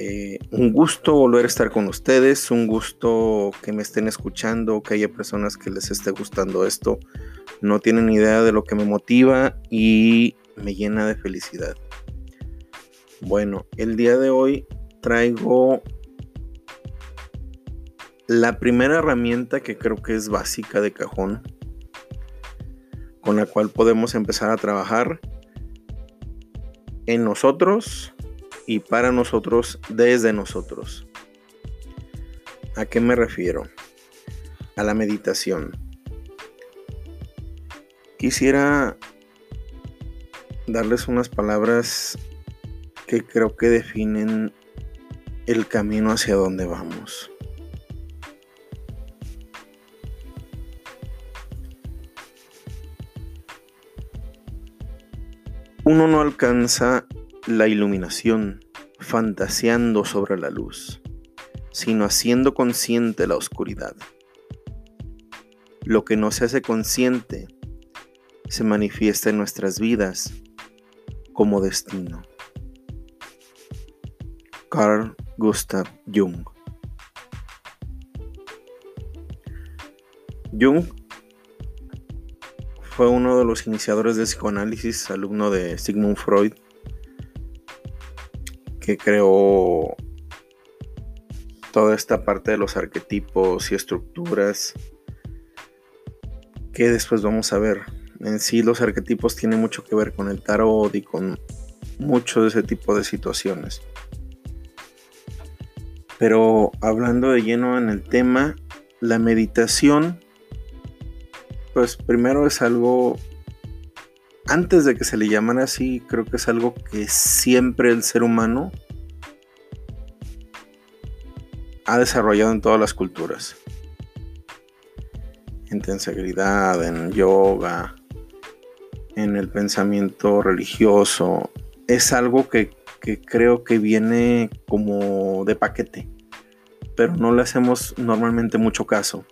Eh, un gusto volver a estar con ustedes, un gusto que me estén escuchando, que haya personas que les esté gustando esto. No tienen idea de lo que me motiva y me llena de felicidad. Bueno, el día de hoy traigo la primera herramienta que creo que es básica de cajón, con la cual podemos empezar a trabajar en nosotros y para nosotros desde nosotros. ¿A qué me refiero? A la meditación. Quisiera darles unas palabras que creo que definen el camino hacia donde vamos. Uno no alcanza la iluminación fantaseando sobre la luz, sino haciendo consciente la oscuridad. Lo que no se hace consciente se manifiesta en nuestras vidas como destino. Carl Gustav Jung Jung fue uno de los iniciadores del psicoanálisis, alumno de Sigmund Freud, que creó toda esta parte de los arquetipos y estructuras que después vamos a ver. En sí los arquetipos tienen mucho que ver con el tarot y con mucho de ese tipo de situaciones. Pero hablando de lleno en el tema, la meditación, pues primero es algo antes de que se le llamara así, creo que es algo que siempre el ser humano ha desarrollado en todas las culturas. En tensegridad, en yoga, en el pensamiento religioso. Es algo que, que creo que viene como de paquete, pero no le hacemos normalmente mucho caso.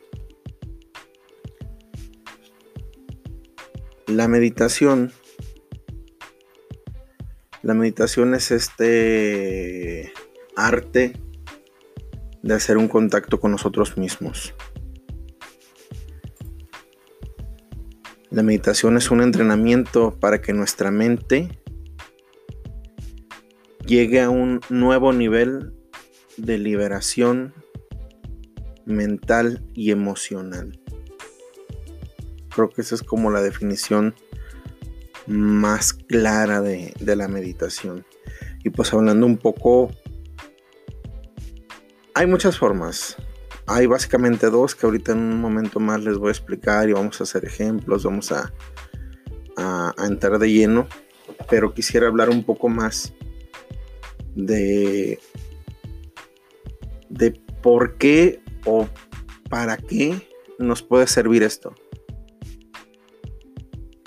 La meditación. La meditación es este arte de hacer un contacto con nosotros mismos. La meditación es un entrenamiento para que nuestra mente llegue a un nuevo nivel de liberación mental y emocional. Creo que esa es como la definición más clara de, la meditación. Y pues hablando un poco, hay muchas formas. Hay básicamente dos que ahorita en un momento más les voy a explicar y vamos a hacer ejemplos, vamos a, a, entrar de lleno. Pero quisiera hablar un poco más de, de por qué o para qué nos puede servir esto.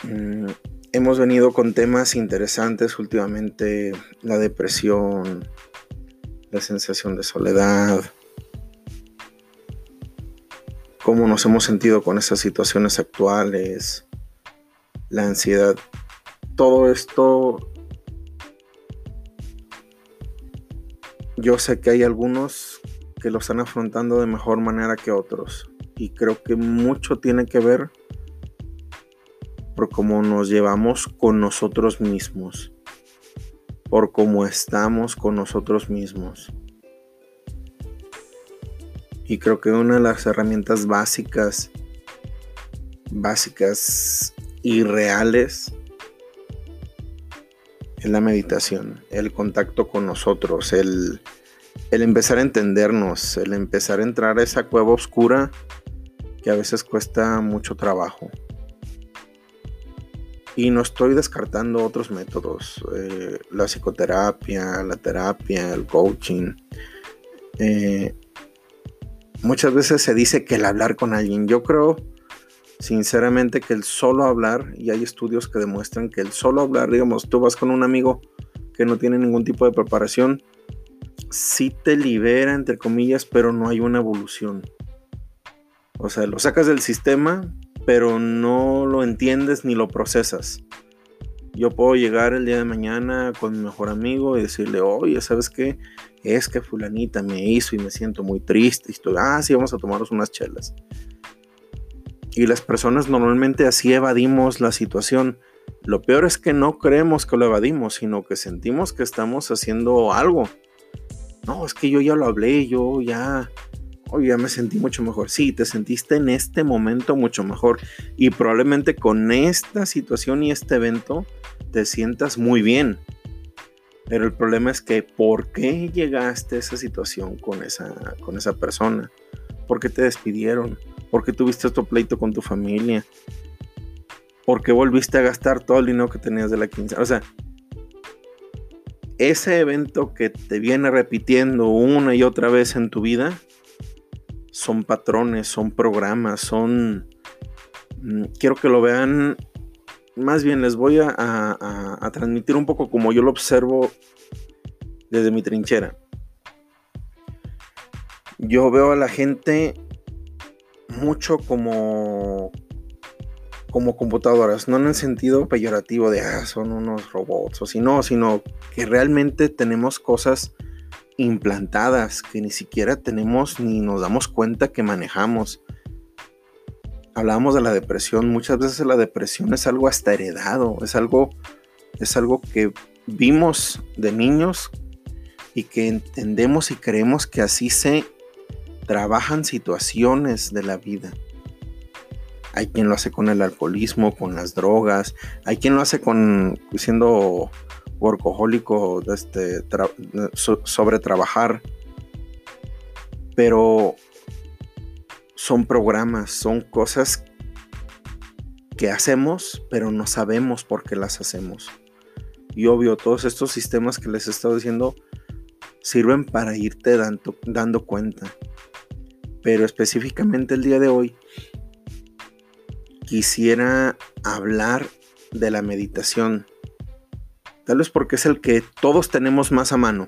Mm, hemos venido con temas interesantes últimamente, la depresión, la sensación de soledad, cómo nos hemos sentido con esas situaciones actuales, la ansiedad. Todo esto, yo sé que hay algunos que lo están afrontando de mejor manera que otros. Y creo que mucho tiene que ver por cómo nos llevamos con nosotros mismos, por cómo estamos con nosotros mismos. Y creo que una de las herramientas básicas, básicas y reales es la meditación, el contacto con nosotros, el, el empezar a entendernos, el empezar a entrar a esa cueva oscura que a veces cuesta mucho trabajo Y no estoy descartando otros métodos, eh, la psicoterapia, la terapia, el coaching. Eh, muchas veces se dice que el hablar con alguien, yo creo sinceramente que el solo hablar, y hay estudios que demuestran que el solo hablar, digamos, tú vas con un amigo que no tiene ningún tipo de preparación, sí te libera, entre comillas, pero no hay una evolución. O sea, lo sacas del sistema, pero no lo entiendes ni lo procesas. Yo puedo llegar el día de mañana con mi mejor amigo y decirle, oye, ¿sabes qué? Es que fulanita me hizo y me siento muy triste. Y estoy, ah, sí, vamos a tomarnos unas chelas. Y las personas normalmente así evadimos la situación. Lo peor es que no creemos que lo evadimos, sino que sentimos que estamos haciendo algo. No, es que yo ya lo hablé, yo ya, hoy ya me sentí mucho mejor. Sí, te sentiste en este momento mucho mejor. Y probablemente con esta situación y este evento te sientas muy bien. Pero el problema es que ¿por qué llegaste a esa situación con esa, con esa persona? ¿Por qué te despidieron? ¿Por qué tuviste otro pleito con tu familia? ¿Por qué volviste a gastar todo el dinero que tenías de la quincena? O sea, ese evento que te viene repitiendo una y otra vez en tu vida son patrones, son programas, son... Mm, quiero que lo vean, más bien les voy a, a transmitir un poco como yo lo observo desde mi trinchera. Yo veo a la gente mucho como como computadoras, no en el sentido peyorativo de ah, son unos robots o si no, sino que realmente tenemos cosas implantadas que ni siquiera tenemos ni nos damos cuenta que manejamos. Hablábamos de la depresión, muchas veces la depresión es algo hasta heredado, es algo es algo que vimos de niños y que entendemos y creemos que así se trabajan situaciones de la vida. Hay quien lo hace con el alcoholismo, con las drogas, hay quien lo hace con siendo workahólico, este, sobre trabajar. Pero son programas, son cosas que hacemos, pero no sabemos por qué las hacemos. Y obvio, todos estos sistemas que les he estado diciendo sirven para irte dando, dando cuenta. Pero específicamente el día de hoy quisiera hablar de la meditación. Tal vez porque es el que todos tenemos más a mano,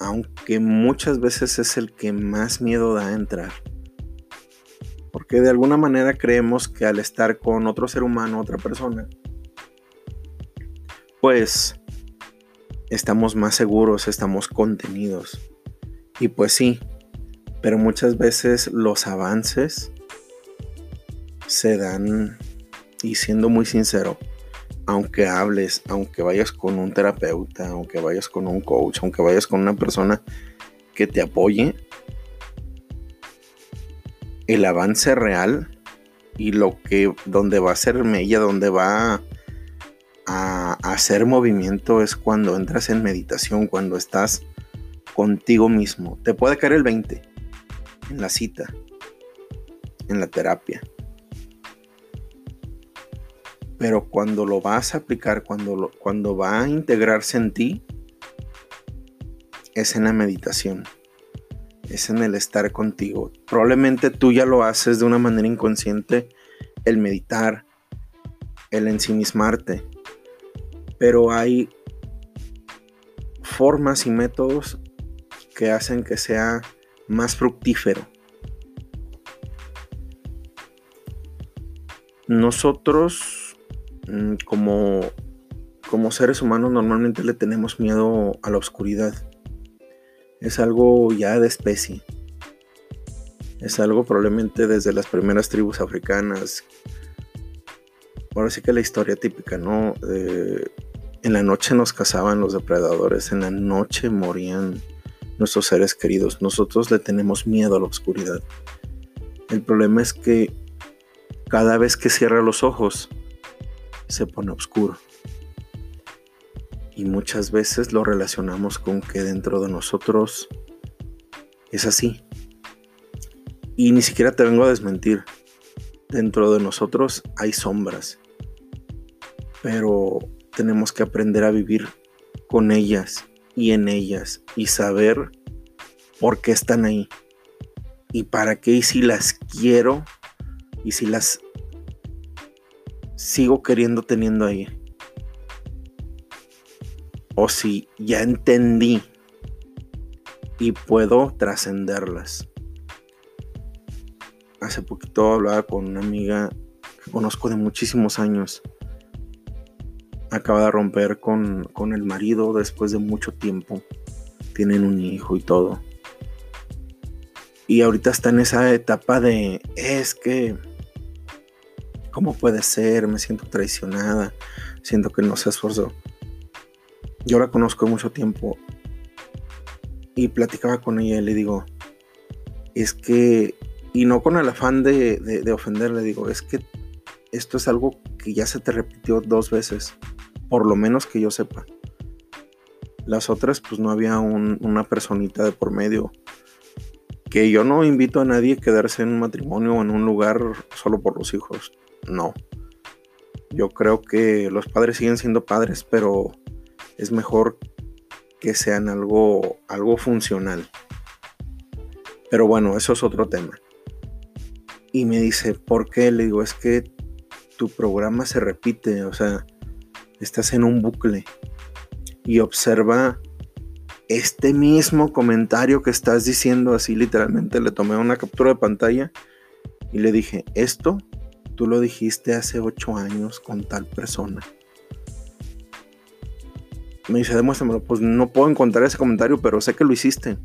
aunque muchas veces es el que más miedo da a entrar. Porque de alguna manera creemos que al estar con otro ser humano, otra persona, pues estamos más seguros, estamos contenidos. Y pues sí, pero muchas veces los avances se dan, y siendo muy sincero, aunque hables, aunque vayas con un terapeuta, aunque vayas con un coach, aunque vayas con una persona que te apoye, el avance real y lo que donde va a ser mella, donde va a hacer movimiento es cuando entras en meditación, cuando estás contigo mismo. Te puede caer el 20 en la cita, en la terapia. Pero cuando lo vas a aplicar, cuando, cuando va a integrarse en ti, es en la meditación, es en el estar contigo. Probablemente tú ya lo haces de una manera inconsciente, el meditar, el ensimismarte, pero hay formas y métodos que hacen que sea más fructífero. Nosotros como, como seres humanos normalmente le tenemos miedo a la oscuridad. Es algo ya de especie. Es algo probablemente desde las primeras tribus africanas. Ahora sí que la historia típica, ¿no? en la noche nos cazaban los depredadores, en la noche morían nuestros seres queridos. Nosotros le tenemos miedo a la oscuridad. El problema es que cada vez que cierra los ojos, se pone oscuro. Y muchas veces lo relacionamos con que dentro de nosotros es así. Y ni siquiera te vengo a desmentir. Dentro de nosotros hay sombras. pero tenemos que aprender a vivir con ellas y en ellas y saber por qué están ahí y para qué y si las quiero y si las sigo queriendo teniendo ahí. O si ya entendí y puedo trascenderlas. Hace poquito hablaba con una amiga que conozco de muchísimos años. Acaba de romper con, con el marido después de mucho tiempo. Tienen un hijo y todo. Y ahorita está en esa etapa de, es que, ¿cómo puede ser? Me siento traicionada, siento que no se esforzó. Yo la conozco mucho tiempo y platicaba con ella y le digo, es que, y no con el afán de, de, digo, es que esto es algo que ya se te repitió dos veces, por lo menos que yo sepa. Las otras, pues no había una personita de por medio que yo no invito a nadie a quedarse en un matrimonio o en un lugar solo por los hijos. No. Yo creo que los padres siguen siendo padres, pero es mejor que sean algo, algo funcional. Pero bueno, eso es otro tema. Y me dice, ¿por qué? Le digo, es que tu programa se repite, o sea, estás en un bucle. Y observa este mismo comentario que estás diciendo así literalmente le tomé una captura de pantalla y le dije, esto tú lo dijiste hace ocho años con tal persona. Me dice, demuéstramelo. Pues no puedo encontrar ese comentario, pero sé que lo hiciste.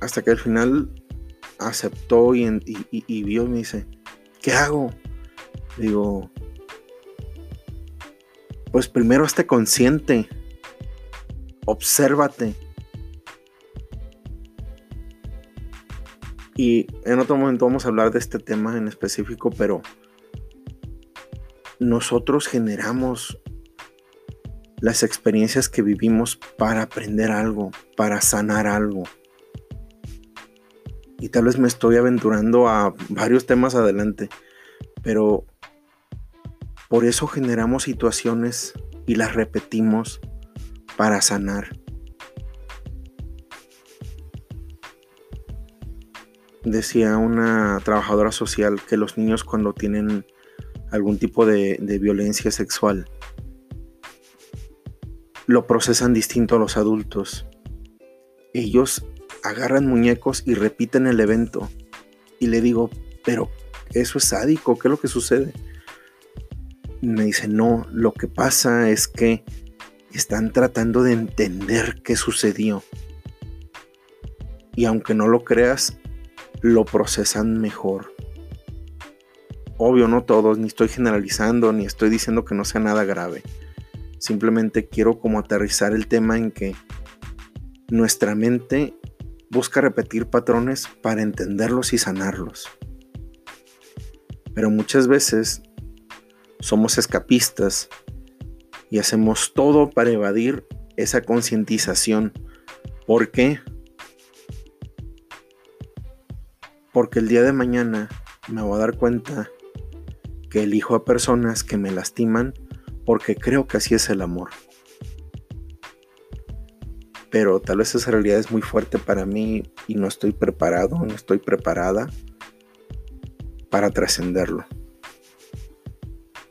Hasta que al final aceptó y, vio y me dice, ¿qué hago? Digo, pues primero esté consciente, obsérvate. Y en otro momento vamos a hablar de este tema en específico, pero nosotros generamos las experiencias que vivimos para aprender algo, para sanar algo. Y tal vez me estoy aventurando a varios temas adelante, pero por eso generamos situaciones y las repetimos para sanar. Decía una trabajadora social que los niños cuando tienen algún tipo de, violencia sexual lo procesan distinto a los adultos. Ellos agarran muñecos y repiten el evento. Y le digo, pero eso es sádico, ¿qué es lo que sucede? me dice, no, lo que pasa es que están tratando de entender qué sucedió. Y aunque no lo creas, lo procesan mejor. Obvio, no todos, ni estoy generalizando, ni estoy diciendo que no sea nada grave. Simplemente quiero como aterrizar el tema en que nuestra mente busca repetir patrones para entenderlos y sanarlos. Pero muchas veces somos escapistas y hacemos todo para evadir esa concientización. ¿Por qué? Porque el día de mañana me voy a dar cuenta que elijo a personas que me lastiman porque creo que así es el amor. Pero tal vez esa realidad es muy fuerte para mí y no estoy preparado, no estoy preparada para trascenderlo.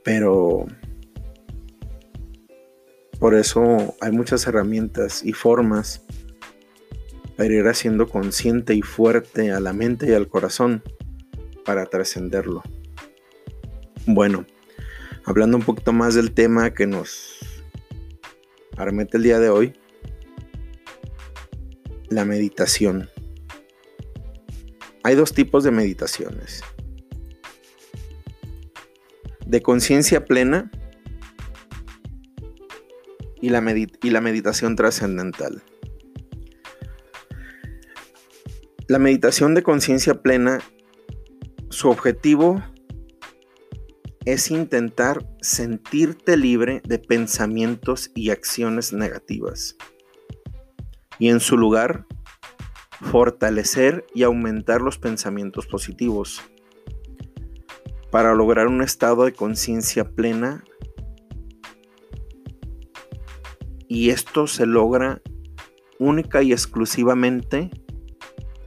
Pero por eso hay muchas herramientas y formas para ir haciendo consciente y fuerte a la mente y al corazón para trascenderlo. Bueno, hablando un poquito más del tema que nos armete el día de hoy, la meditación. Hay dos tipos de meditaciones de conciencia plena y la, y la meditación trascendental. La meditación de conciencia plena, su objetivo es intentar sentirte libre de pensamientos y acciones negativas. Y en su lugar, fortalecer y aumentar los pensamientos positivos para lograr un estado de conciencia plena. Y esto se logra única y exclusivamente,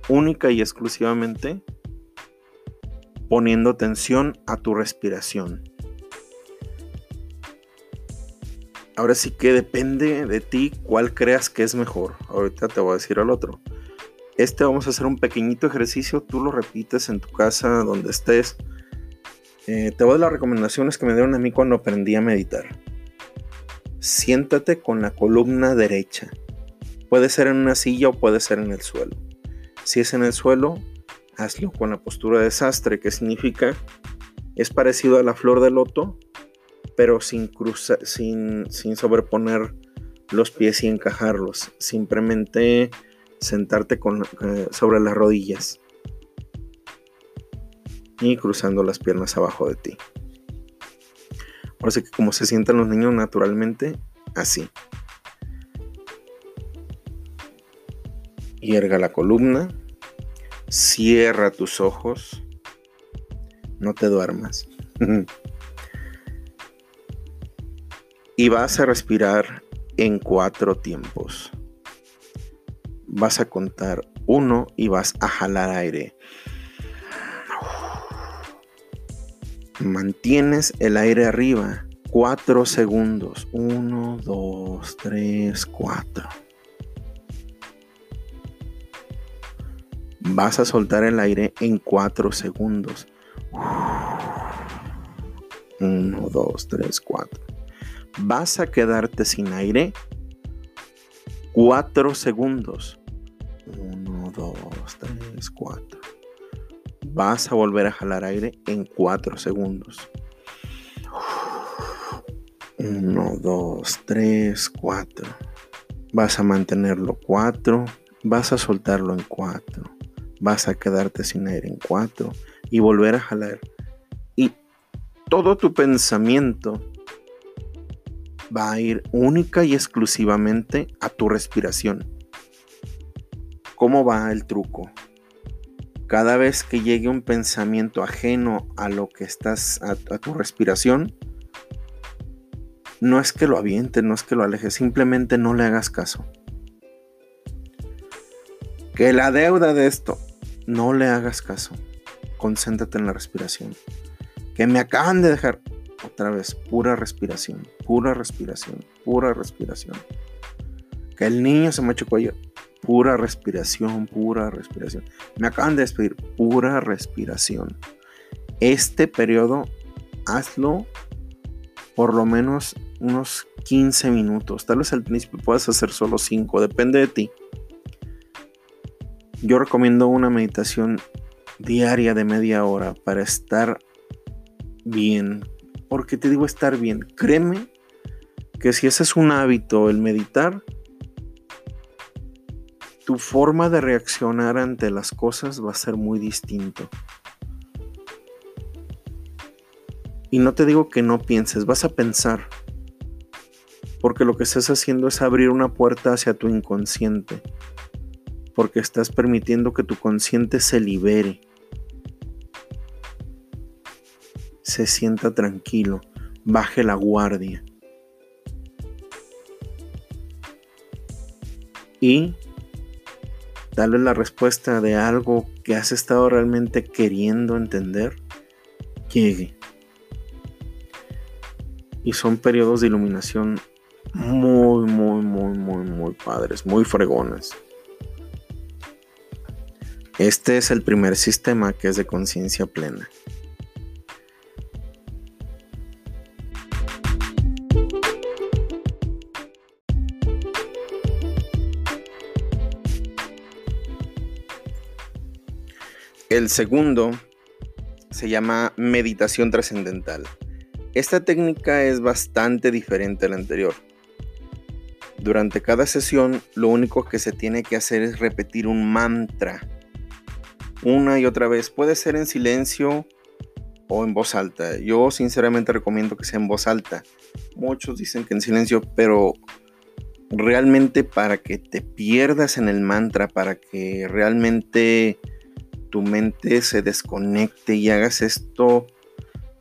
única y exclusivamente poniendo atención a tu respiración. Ahora sí que depende de ti cuál creas que es mejor. Ahorita te voy a decir al otro. Este vamos a hacer un pequeñito ejercicio, tú lo repites en tu casa, donde estés. Eh, te voy a dar las recomendaciones que me dieron a mí cuando aprendí a meditar. Siéntate con la columna derecha. Puede ser en una silla o puede ser en el suelo. Si es en el suelo, hazlo con la postura de desastre, que significa es parecido a la flor de loto, pero sin, sobreponer los pies y encajarlos. Simplemente sentarte eh, sobre las rodillas y cruzando las piernas abajo de ti. Ahora sí que como se sientan los niños naturalmente, así. Hierga la columna, Cierra tus ojos. No te duermas. y vas a respirar en cuatro tiempos. Vas a contar uno y vas a jalar aire. Mantienes el aire arriba. Cuatro segundos. Uno, dos, tres, cuatro. Vas a soltar el aire en 4 segundos. 1, 2, 3, 4. Vas a quedarte sin aire 4 segundos. 1, 2, 3, 4. Vas a volver a jalar aire en 4 segundos. 1, 2, 3, 4. Vas a mantenerlo 4. Vas a soltarlo en 4 vas a quedarte sin aire en cuatro y volver a jalar. Y todo tu pensamiento va a ir única y exclusivamente a tu respiración. ¿Cómo va el truco? Cada vez que llegue un pensamiento ajeno a lo que estás, a, tu respiración, no es que lo aviente, no es que lo alejes, simplemente no le hagas caso. Que la deuda de esto, no le hagas caso. Concéntrate en la respiración. Que me acaban de dejar. Otra vez, pura respiración, pura respiración, pura respiración. Que el niño se me hecho cuello. Pura respiración, pura respiración. Me acaban de despedir. Pura respiración. Este periodo, hazlo por lo menos unos 15 minutos. Tal vez al principio puedas hacer solo 5. Depende de ti. Yo recomiendo una meditación diaria de media hora para estar bien. Porque te digo estar bien. Créeme que si ese es un hábito, el meditar, tu forma de reaccionar ante las cosas va a ser muy distinto. Y no te digo que no pienses, vas a pensar. Porque lo que estás haciendo es abrir una puerta hacia tu inconsciente porque estás permitiendo que tu consciente se libere, se sienta tranquilo, baje la guardia. Y tal vez la respuesta de algo que has estado realmente queriendo entender llegue. Y son periodos de iluminación muy, muy, muy, muy, muy padres, muy fregones. Este es el primer sistema que es de conciencia plena. El segundo se llama meditación trascendental. Esta técnica es bastante diferente a la anterior. Durante cada sesión lo único que se tiene que hacer es repetir un mantra una y otra vez. Puede ser en silencio o en voz alta. Yo sinceramente recomiendo que sea en voz alta. Muchos dicen que en silencio, pero realmente para que te pierdas en el mantra, para que realmente tu mente se desconecte y hagas esto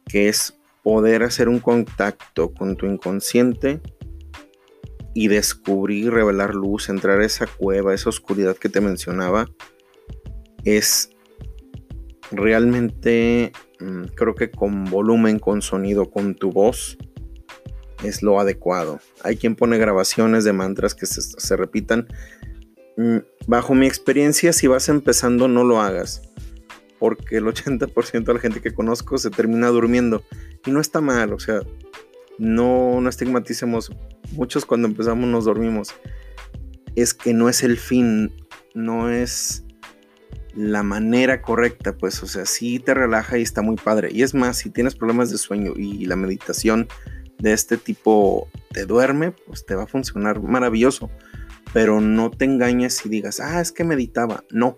que es poder hacer un contacto con tu inconsciente y descubrir, revelar luz, entrar a esa cueva, esa oscuridad que te mencionaba, es realmente, mm, creo que con volumen, con sonido, con tu voz, es lo adecuado. Hay quien pone grabaciones de mantras que se, repitan. Mm, bajo mi experiencia, si vas empezando, no lo hagas. Porque el 80% de la gente que conozco se termina durmiendo. Y no está mal, o sea, no, no estigmaticemos. Muchos cuando empezamos nos dormimos. Es que no es el fin, no es la manera correcta, pues, o sea, sí te relaja y está muy padre. Y es más, si tienes problemas de sueño y la meditación de este tipo te duerme, pues te va a funcionar maravilloso. Pero no te engañes y digas, ah, es que meditaba. No.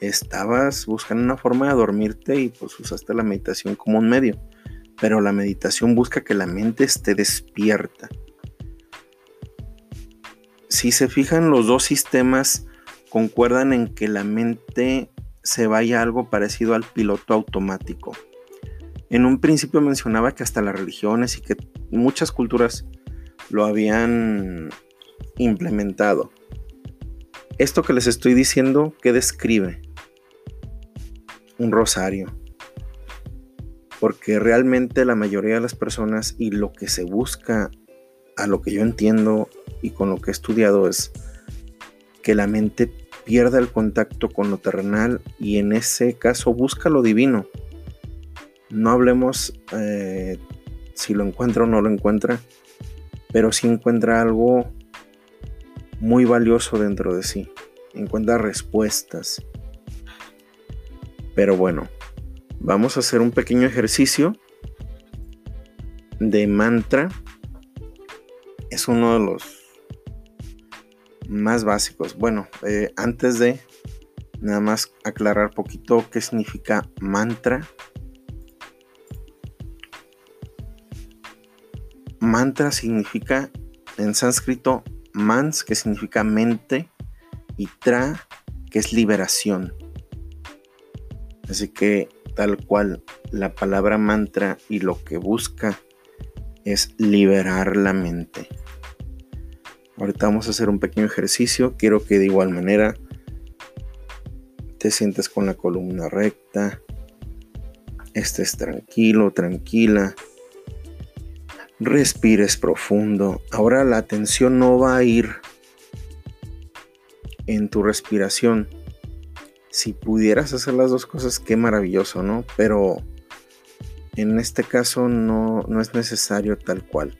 Estabas buscando una forma de dormirte y pues usaste la meditación como un medio. Pero la meditación busca que la mente esté despierta. Si se fijan, los dos sistemas concuerdan en que la mente se vaya algo parecido al piloto automático. En un principio mencionaba que hasta las religiones y que muchas culturas lo habían implementado. Esto que les estoy diciendo, ¿qué describe? Un rosario. Porque realmente la mayoría de las personas y lo que se busca, a lo que yo entiendo y con lo que he estudiado es que la mente pierda el contacto con lo terrenal y en ese caso busca lo divino no hablemos eh, si lo encuentra o no lo encuentra, pero si encuentra algo muy valioso dentro de sí. Encuentra respuestas. Pero bueno, vamos a hacer un pequeño ejercicio de mantra. Es uno de los más básicos. Bueno, eh, antes de nada más aclarar poquito qué significa mantra. Mantra significa en sánscrito mans, que significa mente, y tra, que es liberación. Así que tal cual la palabra mantra y lo que busca es liberar la mente. Ahorita vamos a hacer un pequeño ejercicio. Quiero que de igual manera te sientes con la columna recta, estés tranquilo, tranquila respires profundo. Ahora la atención no va a ir en tu respiración. Si pudieras hacer las dos cosas, qué maravilloso, ¿no? Pero en este caso no, no es necesario tal cual.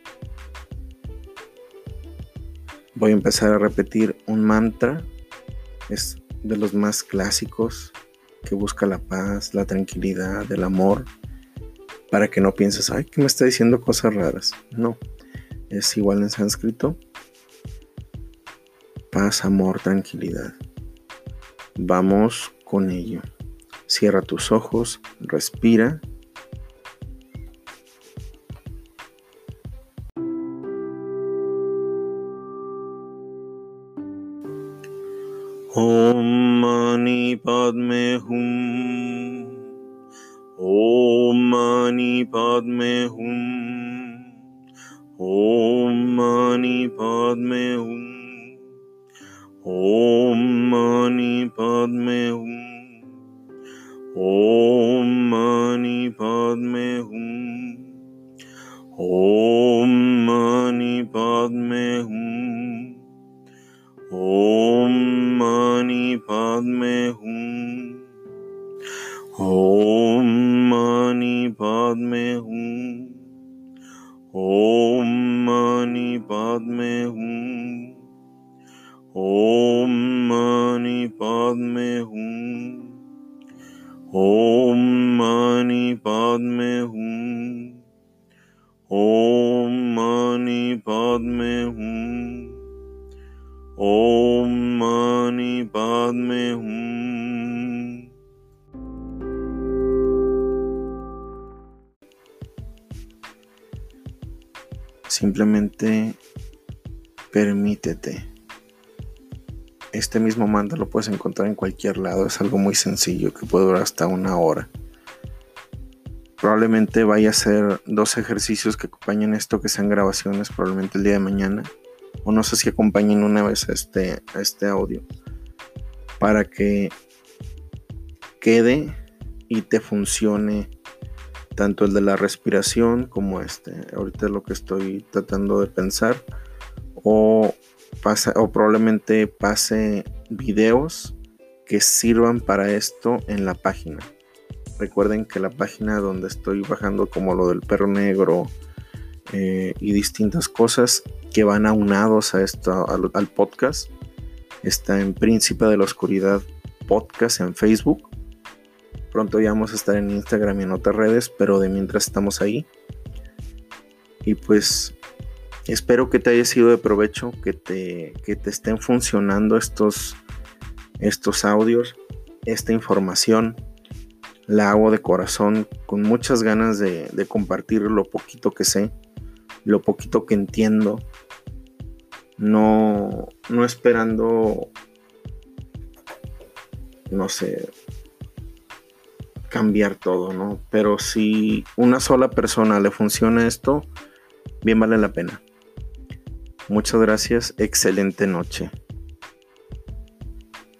Voy a empezar a repetir un mantra. Es de los más clásicos que busca la paz, la tranquilidad, el amor para que no pienses, ay, que me está diciendo cosas raras. No, es igual en sánscrito. Paz, amor, tranquilidad. Vamos con ello. Cierra tus ojos, respira. पाद में हूँ। ओम मणि पाद में हूँ। ओम मणि पाद में हूँ। ओम मणि पाद में हूँ। ओम मणि पाद में हूँ। ओम मणि पाद में हूँ। ओम mani padme hum. Simplemente permítete. Este mismo mantra lo puedes encontrar en cualquier lado, es algo muy sencillo que puede durar hasta una hora. Probablemente vaya a hacer dos ejercicios que acompañen esto, que sean grabaciones, probablemente el día de mañana. O no sé si acompañen una vez este, a este audio. Para que quede y te funcione tanto el de la respiración como este. Ahorita es lo que estoy tratando de pensar. O, pasa, o probablemente pase videos que sirvan para esto en la página. Recuerden que la página donde estoy bajando como lo del perro negro eh, y distintas cosas que van aunados a esto, al, al podcast, está en Príncipe de la Oscuridad Podcast en Facebook Pronto ya vamos a estar en Instagram y en otras redes, pero de mientras estamos ahí. Y pues espero que te haya sido de provecho, que te, que te estén funcionando estos, estos audios, esta información. La hago de corazón, con muchas ganas de, compartir lo poquito que sé, lo poquito que entiendo. No, no esperando, no sé, cambiar todo, ¿no? Pero si una sola persona le funciona esto, bien vale la pena. Muchas gracias, excelente noche.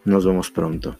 Nos vemos pronto.